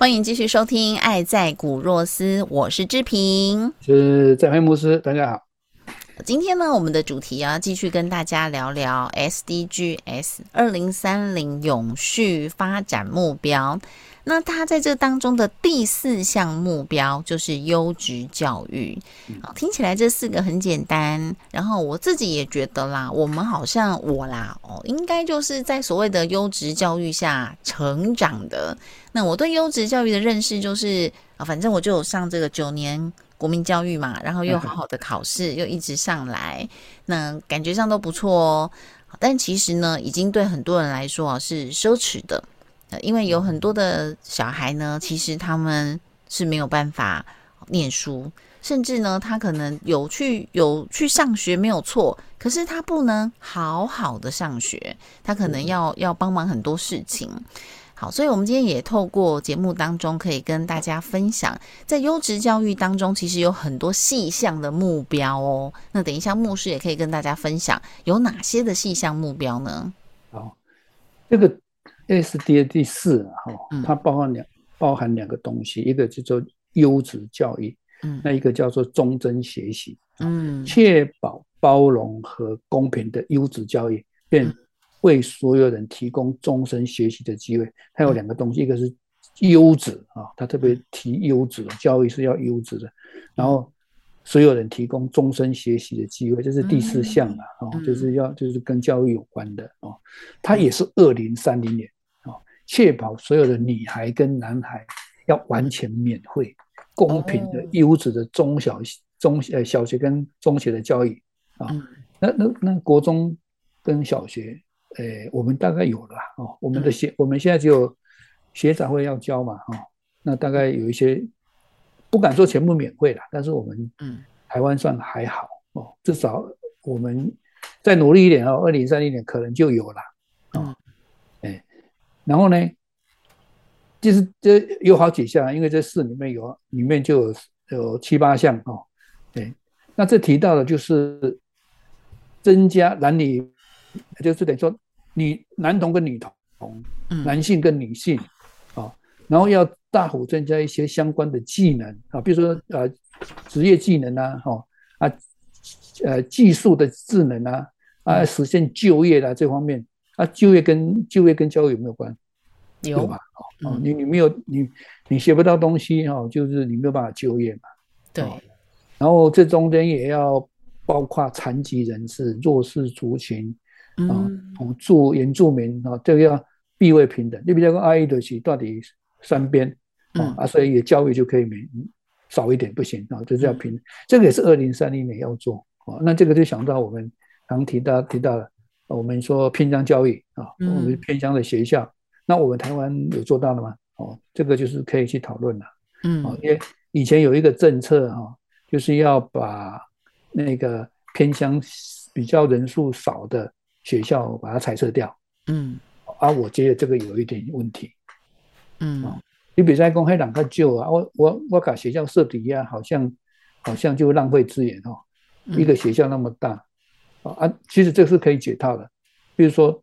欢迎继续收听《爱在古若斯》，我是志平，是在黑牧师，大家好。今天呢，我们的主题啊，继续跟大家聊聊 SDGs 二零三零永续发展目标。那他在这当中的第四项目标就是优质教育。好，听起来这四个很简单。然后我自己也觉得啦，我们好像我啦，哦，应该就是在所谓的优质教育下成长的。那我对优质教育的认识就是啊，反正我就有上这个九年国民教育嘛，然后又好好的考试，又一直上来，那感觉上都不错哦。但其实呢，已经对很多人来说啊是奢侈的。因为有很多的小孩呢，其实他们是没有办法念书，甚至呢，他可能有去有去上学没有错，可是他不能好好的上学，他可能要要帮忙很多事情。好，所以我们今天也透过节目当中，可以跟大家分享，在优质教育当中，其实有很多细项的目标哦。那等一下牧师也可以跟大家分享，有哪些的细项目标呢？好，这个。S D A 第四哈，它包含两包含两个东西，一个叫做优质教育，嗯，那一个叫做终身学习，嗯，确保包容和公平的优质教育，便为所有人提供终身学习的机会。它有两个东西，一个是优质啊，它特别提优质的教育是要优质的，然后所有人提供终身学习的机会，这是第四项了啊，就是要就是跟教育有关的哦，它也是二零三零年。确保所有的女孩跟男孩要完全免费、公平的、优质的中小中呃小学跟中学的教育啊。那那那国中跟小学，呃，我们大概有了哦。我们的学我们现在只有学长会要教嘛哈。那大概有一些不敢说全部免费了，但是我们嗯台湾算还好哦，至少我们再努力一点哦，二零三零年可能就有了啊。然后呢，就是这有好几项，因为这四里面有里面就有有七八项哦。对，那这提到的就是增加男女，就是等于说女男童跟女童，男性跟女性啊，然后要大幅增加一些相关的技能啊，比如说呃职业技能啊，哈啊呃技术的智能啊啊实现就业的这方面。啊，就业跟就业跟教育有没有关？有吧？哦，你你没有你你学不到东西哈，就是你没有办法就业嘛。对。然后这中间也要包括残疾人士、弱势族群啊，同住原住民啊，这个要地位平等。你比如说阿伊德西到底三边啊，啊，所以也教育就可以免少一点不行啊，就是要平。这个也是二零三零年要做啊。那这个就想到我们刚提到提到了。我们说偏乡教育啊，我们偏乡的学校，那我们台湾有做到了吗？哦，这个就是可以去讨论了。嗯，哦，因为以前有一个政策哈，就是要把那个偏乡比较人数少的学校把它裁撤掉。嗯，啊，我觉得这个有一点问题。嗯，你比如说公开两个旧啊，我我我搞学校设底啊，好像好像就浪费资源哦，一个学校那么大。啊，其实这是可以解套的，比如说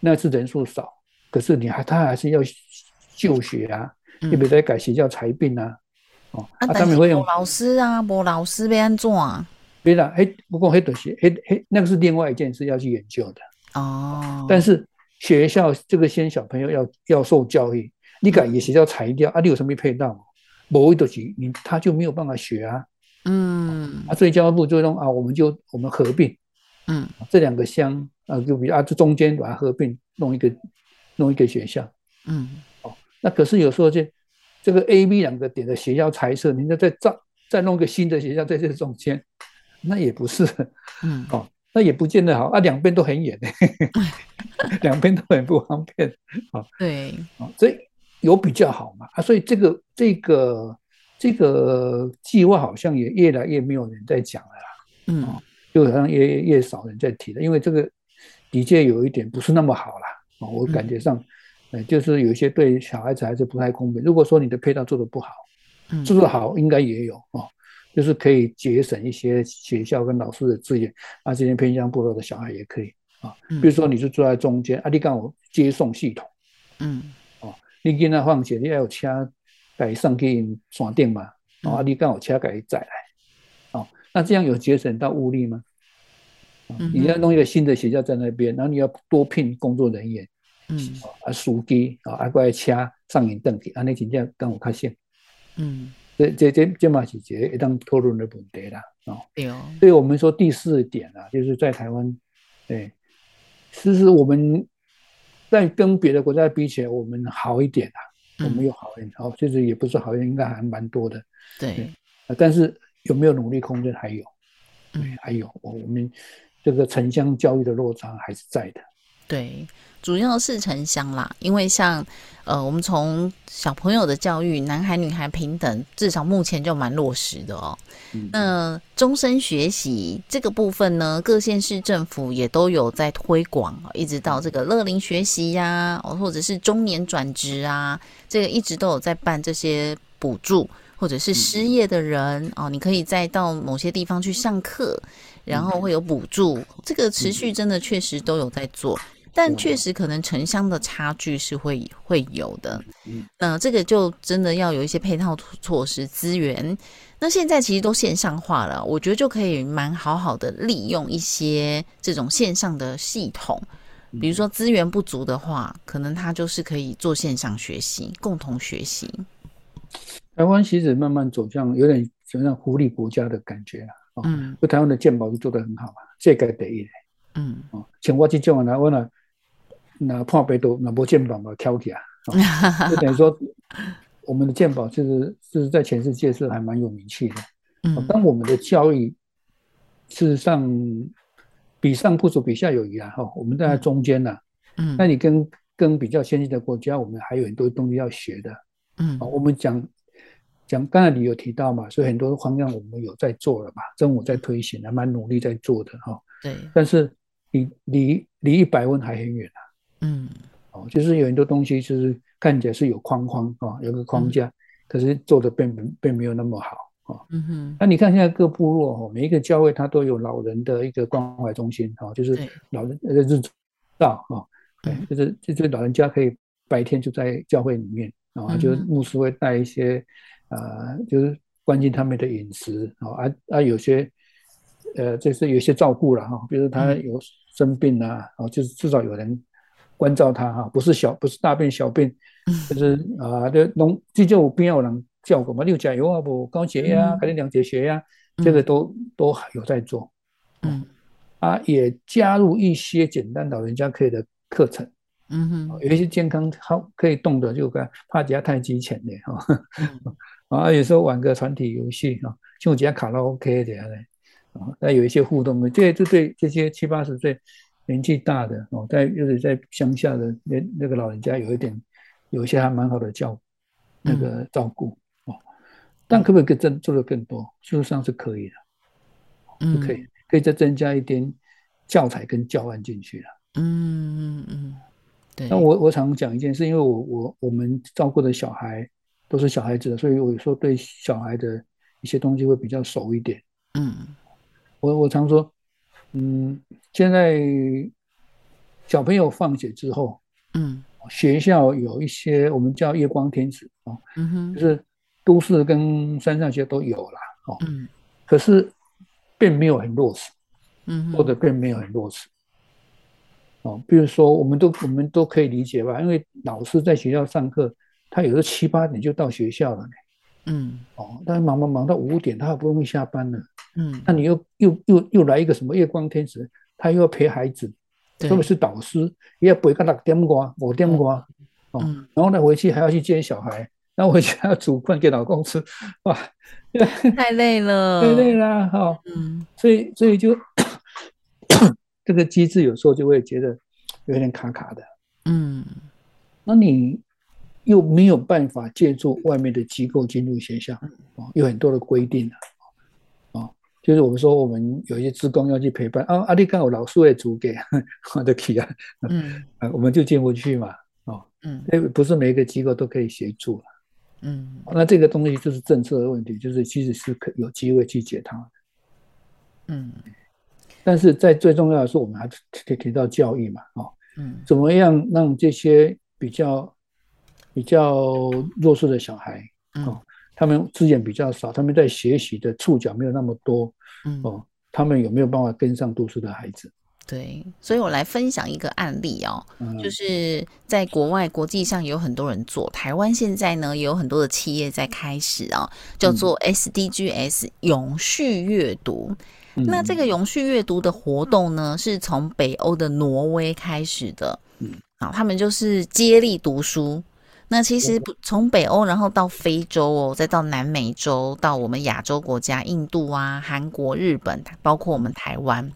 那次人数少，可是你还他还是要就学啊，你比如在改学校裁并啊，哦，啊，他们会用老师啊，无老师要安怎啊？别啦，嘿，不过黑东西，嘿嘿，那个是另外一件事要去研究的哦。但是学校这个先小朋友要要受教育，你改学校裁掉啊，你有什么配套？某一东西你他就没有办法学啊。嗯，啊，所以教育部就用啊，我们就我们合并。嗯，这两个乡啊，就比啊，这中间把它合并弄一个弄一个学校，嗯，哦，那可是有时候这这个 A、B 两个点的学校裁设，你再再再再弄个新的学校在这中间，那也不是，嗯，哦，那也不见得好啊，两边都很远。的，两边都很不方便，啊，对，啊，所以有比较好嘛，啊，所以这个这个这个计划好像也越来越没有人在讲了啦，嗯，就好像越越少人在提了，因为这个的确有一点不是那么好啦。啊，我感觉上，呃，就是有一些对小孩子还是不太公平。如果说你的配套做的不好，做的好应该也有哦，就是可以节省一些学校跟老师的资源，啊，这些偏向部落的小孩也可以啊，比如说你是坐在中间，啊，你刚好接送系统，嗯，哦，你跟他放学，你要有车改上去山顶嘛，啊，你刚好车改载来，哦，那这样有节省到物力吗？你要弄一个新的学校在那边，然后你要多聘工作人员，嗯，啊，司机啊，啊，过来车上引登记，安尼真正跟我较像，嗯，这这这这嘛是一个当讨论的问题啦，哦，对哦，所以我们说第四点啊，就是在台湾，对，其实我们在跟别的国家比起来，我们好一点啊，我们有好一点，哦，其实也不是好一点，应该还蛮多的，对，啊，但是有没有努力空间还有，嗯，还有我我们。这个城乡教育的落差还是在的，对，主要是城乡啦，因为像呃，我们从小朋友的教育，男孩女孩平等，至少目前就蛮落实的哦。那终身学习这个部分呢，各县市政府也都有在推广，一直到这个乐龄学习呀，或者是中年转职啊，这个一直都有在办这些补助，或者是失业的人哦，你可以再到某些地方去上课。然后会有补助，这个持续真的确实都有在做，但确实可能城乡的差距是会会有的。那这个就真的要有一些配套措施资源。那现在其实都线上化了，我觉得就可以蛮好好的利用一些这种线上的系统，比如说资源不足的话，可能他就是可以做线上学习，共同学习。台湾其实慢慢走向有点走向福利国家的感觉了。啊嗯，就台湾的鉴宝是做得很好嘛，世界第一嗯，哦，像我这种台湾了那破病都那无鉴宝嘛，挑起啊，就等于说我们的鉴宝其实就是在全世界是还蛮有名气的。嗯，当我们的教育事实上比上不足，比下有余啊，哈，我们在中间呢。嗯，那你跟跟比较先进的国家，我们还有很多东西要学的。嗯，我们讲。讲刚才你有提到嘛，所以很多方向我们有在做了嘛，政府在推行，还蛮努力在做的哈。对。但是离离离一百分还很远啊。嗯。哦，就是有很多东西就是看起来是有框框啊，有个框架，可是做的并并没有那么好啊。嗯哼。那你看现在各部落哈，每一个教会它都有老人的一个关怀中心哈，就是老人呃日照啊，对，就是就是老人家可以白天就在教会里面啊，就是牧师会带一些。啊，就是关心他们的饮食啊，啊啊，有些呃，就是有些照顾了哈，比如他有生病啊，哦，就是至少有人关照他哈，不是小不是大病小病，就是啊，这农急救边有人照顾嘛，六甲油啊，不高血压，给你量血血压，这个都都有在做，嗯，啊，也加入一些简单老人家可以的课程。嗯哼，有一些健康好可以动的，就跟怕加太极拳的哈，啊，有时候玩个团体游戏哈，就加卡拉 OK 这样的，啊，那有一些互动的，这这对这些七八十岁年纪大的哦，在又是在乡下的那那个老人家，有一点有一些还蛮好的教那个照顾哦，但可不可以更做的更多？事实上是可以的，嗯，可以可以再增加一点教材跟教案进去了，嗯嗯嗯。那我我常讲一件事，因为我我我们照顾的小孩都是小孩子的，所以我有时候对小孩的一些东西会比较熟一点。嗯，我我常说，嗯，现在小朋友放学之后，嗯，学校有一些我们叫夜光天使哦，嗯哼，就是都市跟山上学都有了哦，嗯，可是并没有很落实，嗯，或者并没有很落实。哦，比如说，我们都我们都可以理解吧，因为老师在学校上课，他有时候七八点就到学校了呢。嗯，哦，但是忙忙忙到五点，他好不容易下班了。嗯，那你又又又又来一个什么夜光天使，他又要陪孩子，特别是导师，也要背个六点瓜、五点瓜，哦，然后呢回去还要去接小孩，然后回去还要煮饭给老公吃，哇，太累了，太累了，哈，嗯，所以所以就这个机制有时候就会觉得有点卡卡的，嗯，那你又没有办法借助外面的机构进入学校，哦，有很多的规定啊。就是我们说，我们有一些职工要去陪伴啊，阿弟刚好老师也租给我的去啊，嗯，我们就进不去嘛，哦，嗯，不是每一个机构都可以协助了，嗯，那这个东西就是政策的问题，就是其实是可有机会去解它。的，嗯，但是在最重要的是，我们还提提到教育嘛，哦，嗯，怎么样让这些比较比较弱势的小孩，哦。他们资源比较少，他们在学习的触角没有那么多，哦，他们有没有办法跟上读书的孩子？对，所以我来分享一个案例哦，就是在国外国际上有很多人做，台湾现在呢也有很多的企业在开始啊，叫做 SDGs 永续阅读。那这个永续阅读的活动呢，是从北欧的挪威开始的，嗯，啊，他们就是接力读书。那其实从北欧，然后到非洲哦，再到南美洲，到我们亚洲国家，印度啊、韩国、日本，包括我们台湾，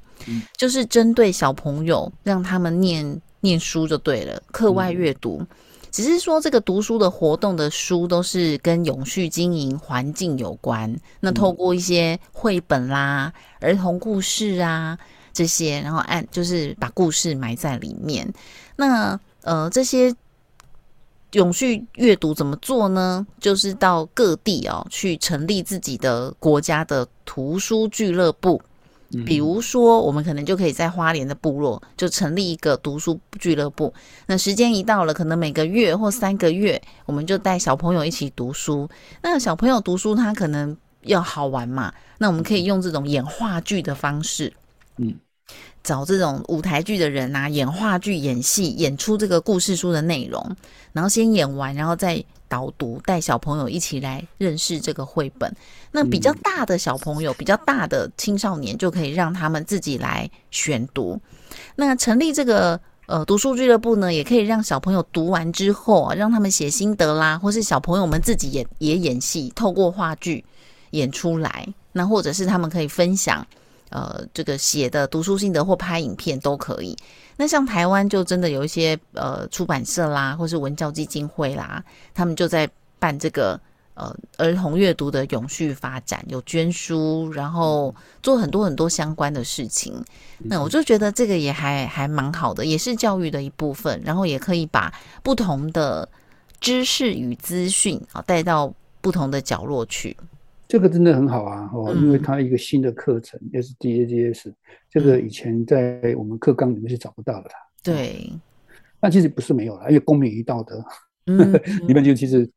就是针对小朋友，让他们念念书就对了，课外阅读。只是说这个读书的活动的书都是跟永续经营环境有关。那透过一些绘本啦、儿童故事啊这些，然后按就是把故事埋在里面。那呃这些。永续阅读怎么做呢？就是到各地哦，去成立自己的国家的图书俱乐部。比如说，我们可能就可以在花莲的部落就成立一个读书俱乐部。那时间一到了，可能每个月或三个月，我们就带小朋友一起读书。那小朋友读书，他可能要好玩嘛？那我们可以用这种演话剧的方式，嗯。找这种舞台剧的人啊，演话剧、演戏，演出这个故事书的内容，然后先演完，然后再导读，带小朋友一起来认识这个绘本。那比较大的小朋友，比较大的青少年，就可以让他们自己来选读。那成立这个呃读书俱乐部呢，也可以让小朋友读完之后啊，让他们写心得啦，或是小朋友们自己也也演戏，透过话剧演出来。那或者是他们可以分享。呃，这个写的读书心得或拍影片都可以。那像台湾就真的有一些呃出版社啦，或是文教基金会啦，他们就在办这个呃儿童阅读的永续发展，有捐书，然后做很多很多相关的事情。那我就觉得这个也还还蛮好的，也是教育的一部分，然后也可以把不同的知识与资讯啊带到不同的角落去。这个真的很好啊，哦，因为它一个新的课程 S D A G S，这个以前在我们课纲里面是找不到的。对，那其实不是没有了，因为公民与道德，里面就其实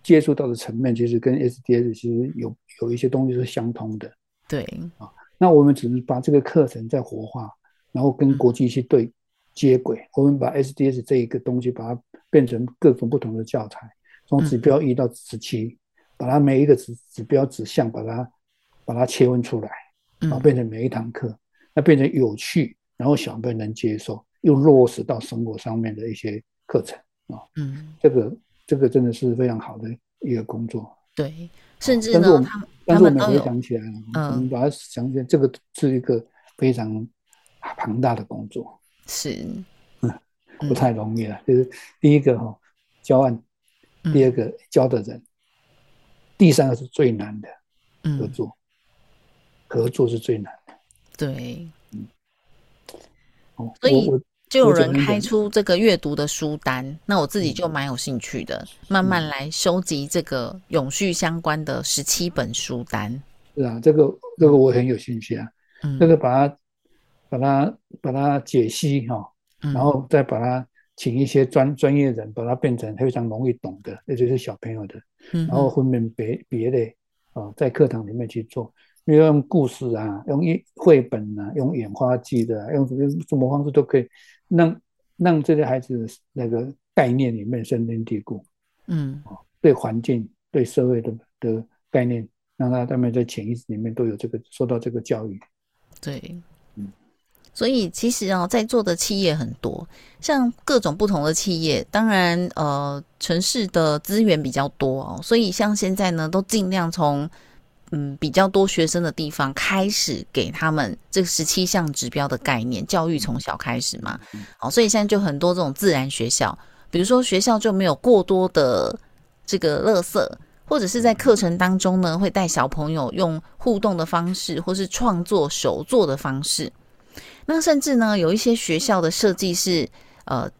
接触到的层面，其实跟 S D S 其实有有一些东西是相通的。对，啊，那我们只是把这个课程再活化，然后跟国际去对接轨，我们把 S D S 这一个东西把它变成各种不同的教材，从指标一到十七。把它每一个指指标指向，把它把它切分出来，然后，变成每一堂课，那变成有趣，然后小朋友能接受，又落实到生活上面的一些课程啊，嗯，这个这个真的是非常好的一个工作。对，甚至呢，但是我们回想起来了，嗯，把它想起来，这个是一个非常庞大的工作，是，嗯，不太容易了。就是第一个哈，教案，第二个教的人。第三个是最难的合作，合作是最难的。对，嗯，所以就有人开出这个阅读的书单，那我自己就蛮有兴趣的，慢慢来收集这个永续相关的十七本书单。是啊，这个这个我很有兴趣啊，这个把它把它把它解析哈，然后再把它。请一些专专业人，把它变成非常容易懂的，那就是小朋友的。然后分门别别的啊，在课堂里面去做，比如用故事啊，用一绘本啊，用演化剧的，用什么方式都可以，让让这些孩子那个概念里面深根蒂固。嗯，对环境、对社会的的概念，让他他们在潜意识里面都有这个受到这个教育。对，嗯。所以其实啊，在座的企业很多，像各种不同的企业，当然呃，城市的资源比较多哦，所以像现在呢，都尽量从嗯比较多学生的地方开始给他们这十七项指标的概念，教育从小开始嘛，好，所以现在就很多这种自然学校，比如说学校就没有过多的这个垃圾，或者是在课程当中呢，会带小朋友用互动的方式，或是创作手作的方式。那甚至呢，有一些学校的设计是，呃，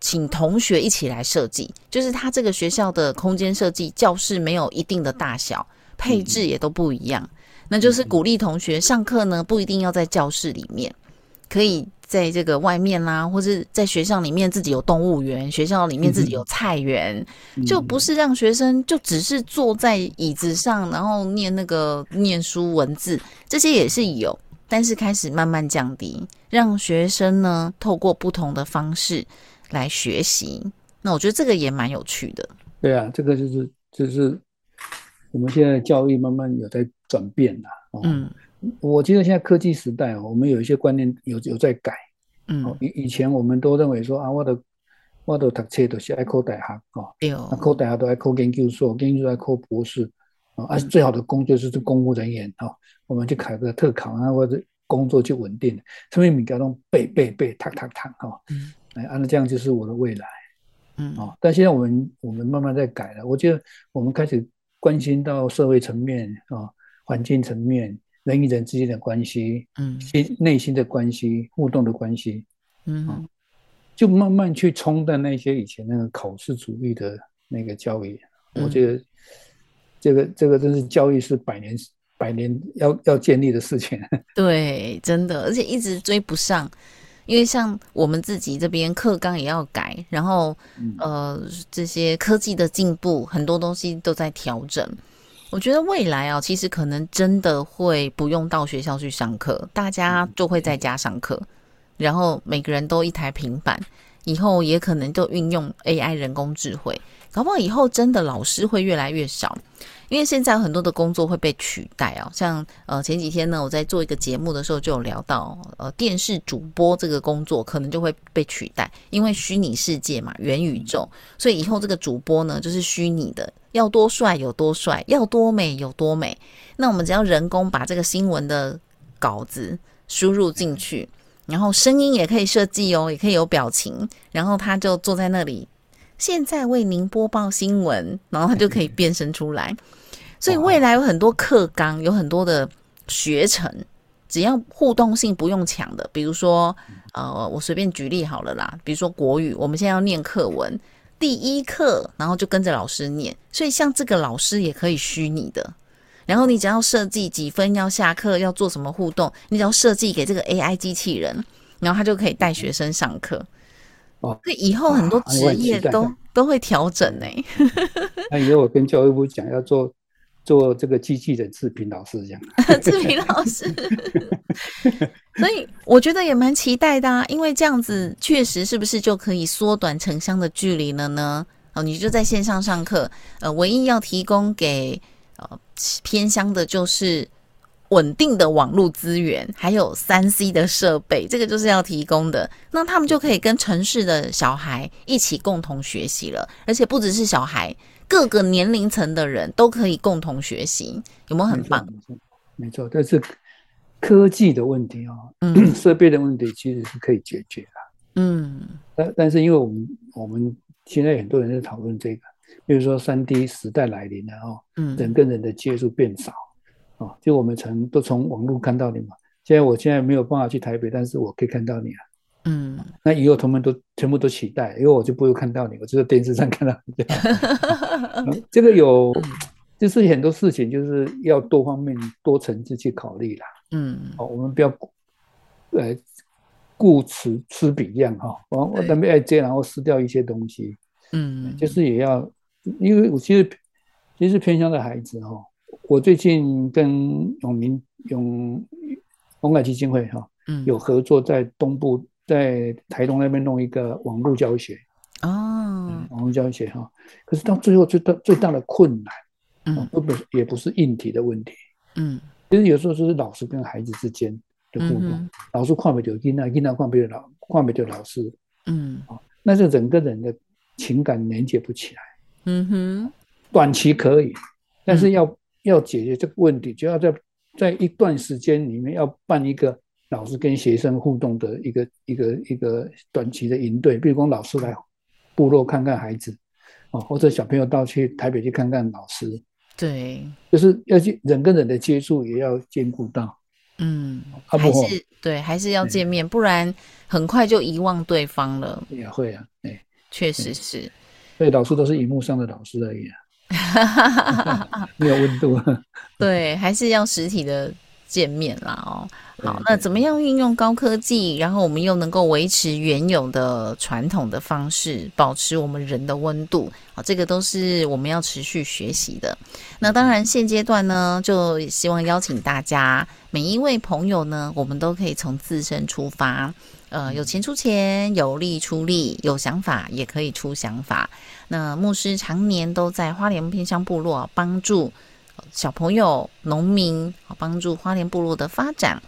请同学一起来设计，就是他这个学校的空间设计，教室没有一定的大小，配置也都不一样。那就是鼓励同学上课呢，不一定要在教室里面，可以在这个外面啦，或者在学校里面自己有动物园，学校里面自己有菜园，就不是让学生就只是坐在椅子上，然后念那个念书文字，这些也是有。但是开始慢慢降低，让学生呢透过不同的方式来学习。那我觉得这个也蛮有趣的。对啊，这个就是就是我们现在教育慢慢有在转变了。嗯，我记得现在科技时代，我们有一些观念有有在改。嗯，以以前我们都认为说啊，我的我的读册都是爱考大学啊，对哦，考大学都爱考研究所，研究所爱考博士。啊，最好的工作就是公务人员哈，我们去考个特考啊，或者工作就稳定了。所以每个都背背背，踏踏踏哈，哎，按照这样就是我的未来，嗯，哦，但现在我们我们慢慢在改了，我觉得我们开始关心到社会层面啊，环境层面，人与人之间的关系，嗯，心内心的关系，互动的关系，嗯，就慢慢去冲淡那些以前那个考试主义的那个教育，我觉得。这个这个真是教育是百年百年要要建立的事情。对，真的，而且一直追不上，因为像我们自己这边课纲也要改，然后呃这些科技的进步，很多东西都在调整。我觉得未来啊，其实可能真的会不用到学校去上课，大家就会在家上课，然后每个人都一台平板，以后也可能就运用 AI 人工智慧。搞不好以后真的老师会越来越少，因为现在很多的工作会被取代哦。像呃前几天呢，我在做一个节目的时候就有聊到，呃电视主播这个工作可能就会被取代，因为虚拟世界嘛，元宇宙，所以以后这个主播呢就是虚拟的，要多帅有多帅，要多美有多美。那我们只要人工把这个新闻的稿子输入进去，然后声音也可以设计哦，也可以有表情，然后他就坐在那里。现在为您播报新闻，然后它就可以变身出来。所以未来有很多课纲，有很多的学程，只要互动性不用强的，比如说，呃，我随便举例好了啦。比如说国语，我们现在要念课文，第一课，然后就跟着老师念。所以像这个老师也可以虚拟的，然后你只要设计几分要下课要做什么互动，你只要设计给这个 AI 机器人，然后他就可以带学生上课。哦，那以后很多职业都都会调整呢。那以后我跟教育部讲，要做做这个机器人视频老师这样。视频老师，所以我觉得也蛮期待的啊，因为这样子确实是不是就可以缩短城乡的距离了呢？哦，你就在线上上课，呃，唯一要提供给呃偏乡的就是。稳定的网络资源，还有三 C 的设备，这个就是要提供的。那他们就可以跟城市的小孩一起共同学习了，而且不只是小孩，各个年龄层的人都可以共同学习，有没有很棒？没错，但是科技的问题哦，嗯，设备的问题其实是可以解决的。嗯，但但是因为我们我们现在很多人在讨论这个，比如说三 D 时代来临了哦，嗯，人跟人的接触变少。哦，就我们从都从网络看到你嘛。现在我现在没有办法去台北，但是我可以看到你啊。嗯，那以后他们都全部都期待，因为我就不会看到你，我就在电视上看到你。这个有，就是很多事情就是要多方面、多层次去考虑啦。嗯，哦，我们不要呃顾此失彼样哈。我我准备爱接，然后失掉一些东西。嗯，就是也要，因为我其实其实偏向的孩子哈。我最近跟永明永永改基金会哈，嗯，有合作，在东部，在台东那边弄一个网络教学。哦，网络教学哈。可是到最后最大最大的困难，嗯，不不也不是硬体的问题，嗯，其实有时候就是老师跟孩子之间的互动，老师看不到囡仔，囡仔看不到老看不到老师，嗯，啊那就整个人的情感连接不起来。嗯哼，短期可以，但是要要解决这个问题，就要在在一段时间里面要办一个老师跟学生互动的一个一个一个短期的营队，比如说老师来部落看看孩子，哦，或者小朋友到去台北去看看老师，对，就是要去人跟人的接触也要兼顾到，嗯，还是对，还是要见面，不然很快就遗忘对方了。也会啊，哎，确实是。对，老师都是荧幕上的老师而已啊，没有温度。对，还是要实体的见面啦哦。好，那怎么样运用高科技，然后我们又能够维持原有的传统的方式，保持我们人的温度？好，这个都是我们要持续学习的。那当然，现阶段呢，就希望邀请大家每一位朋友呢，我们都可以从自身出发。呃，有钱出钱，有力出力，有想法也可以出想法。那牧师常年都在花莲偏乡部落帮助小朋友、农民，帮助花莲部落的发展。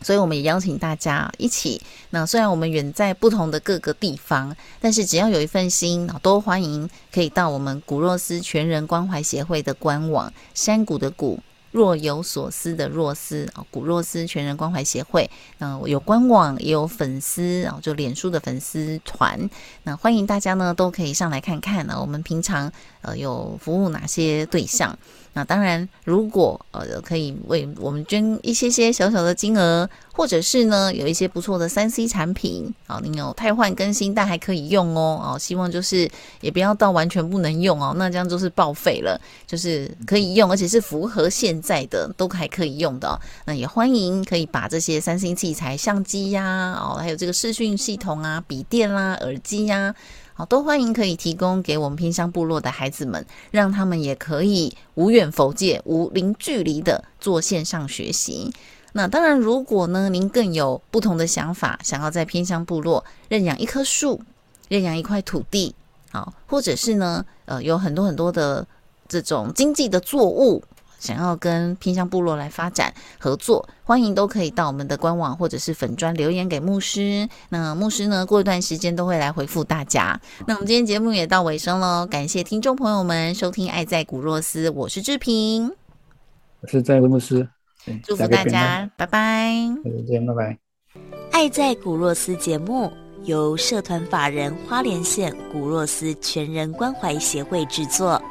所以我们也邀请大家一起。那虽然我们远在不同的各个地方，但是只要有一份心，都欢迎可以到我们古若斯全人关怀协会的官网，山谷的谷。若有所思的若思啊，古若思全人关怀协会，那有官网也有粉丝啊，就脸书的粉丝团，那欢迎大家呢都可以上来看看呢。我们平常呃有服务哪些对象？那当然，如果呃可以为我们捐一些些小小的金额，或者是呢有一些不错的三 C 产品啊，你有汰换更新但还可以用哦哦，希望就是也不要到完全不能用哦，那这样就是报废了，就是可以用，而且是符合现在的都还可以用的。那也欢迎可以把这些三星器材、相机呀，哦，还有这个视讯系统啊、笔电啦、耳机呀。都欢迎可以提供给我们偏乡部落的孩子们，让他们也可以无远佛界、无零距离的做线上学习。那当然，如果呢您更有不同的想法，想要在偏乡部落认养一棵树、认养一块土地，好，或者是呢呃有很多很多的这种经济的作物。想要跟偏乡部落来发展合作，欢迎都可以到我们的官网或者是粉砖留言给牧师。那牧师呢，过一段时间都会来回复大家。那我们今天节目也到尾声喽，感谢听众朋友们收听《爱在古若斯》，我是志平，我是在牧师，祝福大家，拜拜，再见，拜拜。《爱在古若斯》节目由社团法人花莲县古若斯全人关怀协会制作，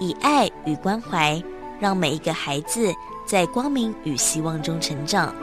以爱与关怀。让每一个孩子在光明与希望中成长。